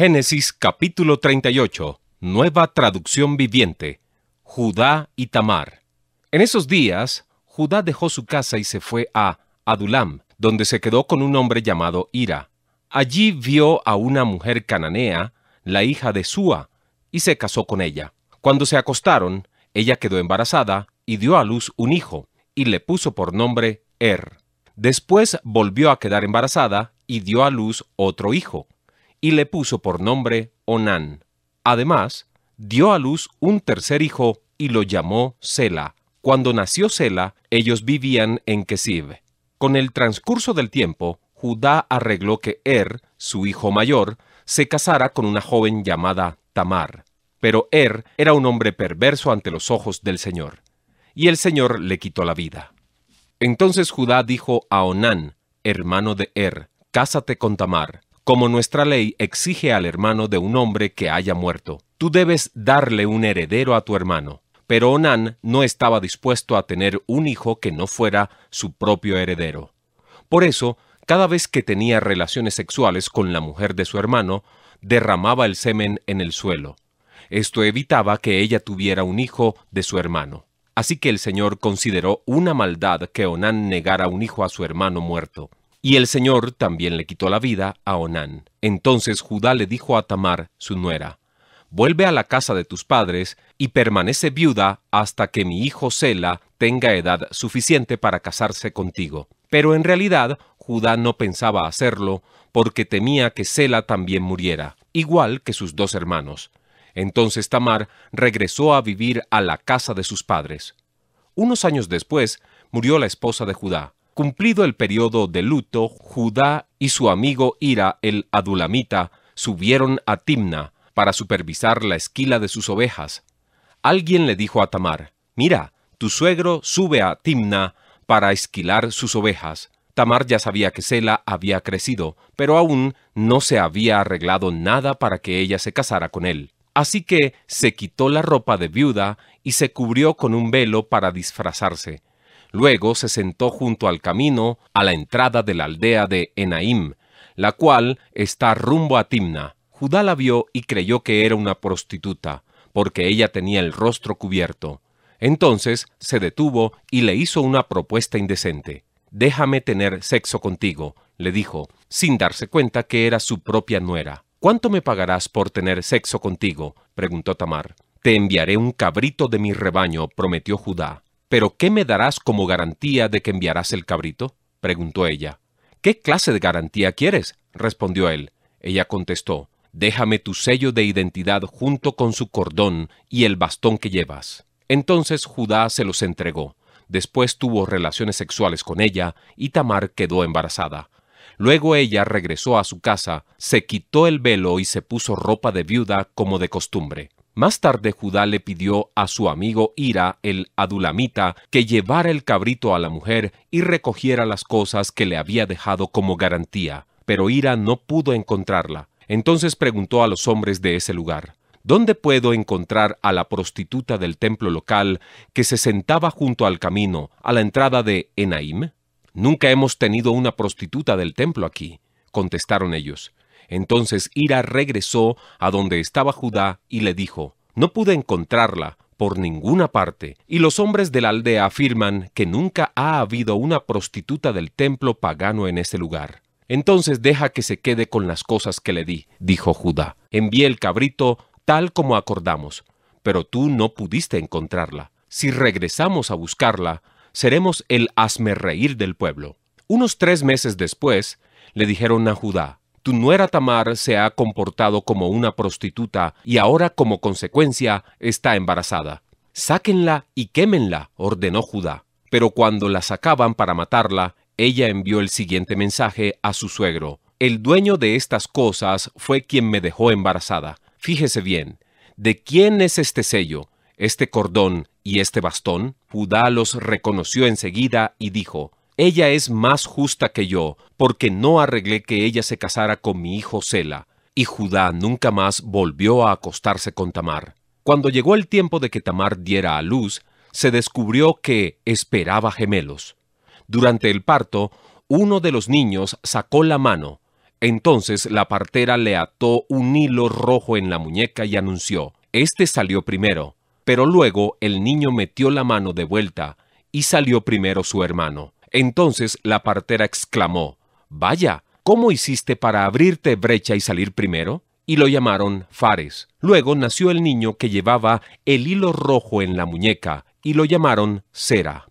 Génesis capítulo 38, nueva traducción viviente. Judá y Tamar. En esos días, Judá dejó su casa y se fue a Adulam, donde se quedó con un hombre llamado Ira. Allí vio a una mujer cananea, la hija de Sua, y se casó con ella. Cuando se acostaron, ella quedó embarazada y dio a luz un hijo, y le puso por nombre Er. Después volvió a quedar embarazada y dio a luz otro hijo, y le puso por nombre Onán. Además, dio a luz un tercer hijo y lo llamó Sela. Cuando nació Sela, ellos vivían en Kesib. Con el transcurso del tiempo, Judá arregló que Er, su hijo mayor, se casara con una joven llamada Tamar. Pero Er era un hombre perverso ante los ojos del Señor, y el Señor le quitó la vida. Entonces Judá dijo a Onán, hermano de Er, Cásate con Tamar, como nuestra ley exige al hermano de un hombre que haya muerto. Tú debes darle un heredero a tu hermano. Pero Onán no estaba dispuesto a tener un hijo que no fuera su propio heredero. Por eso, cada vez que tenía relaciones sexuales con la mujer de su hermano, derramaba el semen en el suelo. Esto evitaba que ella tuviera un hijo de su hermano. Así que el Señor consideró una maldad que Onán negara un hijo a su hermano muerto. Y el Señor también le quitó la vida a Onán. Entonces Judá le dijo a Tamar, su nuera, Vuelve a la casa de tus padres y permanece viuda hasta que mi hijo Sela tenga edad suficiente para casarse contigo. Pero en realidad Judá no pensaba hacerlo porque temía que Sela también muriera, igual que sus dos hermanos. Entonces Tamar regresó a vivir a la casa de sus padres. Unos años después murió la esposa de Judá. Cumplido el periodo de luto, Judá y su amigo Ira el Adulamita subieron a Timna para supervisar la esquila de sus ovejas. Alguien le dijo a Tamar, Mira, tu suegro sube a Timna para esquilar sus ovejas. Tamar ya sabía que Sela había crecido, pero aún no se había arreglado nada para que ella se casara con él. Así que se quitó la ropa de viuda y se cubrió con un velo para disfrazarse. Luego se sentó junto al camino a la entrada de la aldea de Enaim, la cual está rumbo a Timna. Judá la vio y creyó que era una prostituta, porque ella tenía el rostro cubierto. Entonces se detuvo y le hizo una propuesta indecente. Déjame tener sexo contigo, le dijo, sin darse cuenta que era su propia nuera. ¿Cuánto me pagarás por tener sexo contigo? preguntó Tamar. Te enviaré un cabrito de mi rebaño, prometió Judá. ¿Pero qué me darás como garantía de que enviarás el cabrito? preguntó ella. ¿Qué clase de garantía quieres? respondió él. Ella contestó, Déjame tu sello de identidad junto con su cordón y el bastón que llevas. Entonces Judá se los entregó. Después tuvo relaciones sexuales con ella y Tamar quedó embarazada. Luego ella regresó a su casa, se quitó el velo y se puso ropa de viuda como de costumbre. Más tarde Judá le pidió a su amigo Ira, el adulamita, que llevara el cabrito a la mujer y recogiera las cosas que le había dejado como garantía, pero Ira no pudo encontrarla. Entonces preguntó a los hombres de ese lugar, ¿Dónde puedo encontrar a la prostituta del templo local que se sentaba junto al camino, a la entrada de Enaim? Nunca hemos tenido una prostituta del templo aquí, contestaron ellos. Entonces Ira regresó a donde estaba Judá y le dijo, No pude encontrarla por ninguna parte, y los hombres de la aldea afirman que nunca ha habido una prostituta del templo pagano en ese lugar. Entonces deja que se quede con las cosas que le di, dijo Judá. Envié el cabrito tal como acordamos, pero tú no pudiste encontrarla. Si regresamos a buscarla, seremos el reír del pueblo. Unos tres meses después, le dijeron a Judá, tu nuera Tamar se ha comportado como una prostituta y ahora como consecuencia está embarazada. Sáquenla y quémenla, ordenó Judá. Pero cuando la sacaban para matarla, ella envió el siguiente mensaje a su suegro. El dueño de estas cosas fue quien me dejó embarazada. Fíjese bien, ¿de quién es este sello? este cordón y este bastón? Judá los reconoció enseguida y dijo, Ella es más justa que yo, porque no arreglé que ella se casara con mi hijo Sela. Y Judá nunca más volvió a acostarse con Tamar. Cuando llegó el tiempo de que Tamar diera a luz, se descubrió que esperaba gemelos. Durante el parto, uno de los niños sacó la mano. Entonces la partera le ató un hilo rojo en la muñeca y anunció, Este salió primero. Pero luego el niño metió la mano de vuelta, y salió primero su hermano. Entonces la partera exclamó, Vaya, ¿cómo hiciste para abrirte brecha y salir primero? Y lo llamaron Fares. Luego nació el niño que llevaba el hilo rojo en la muñeca, y lo llamaron Sera.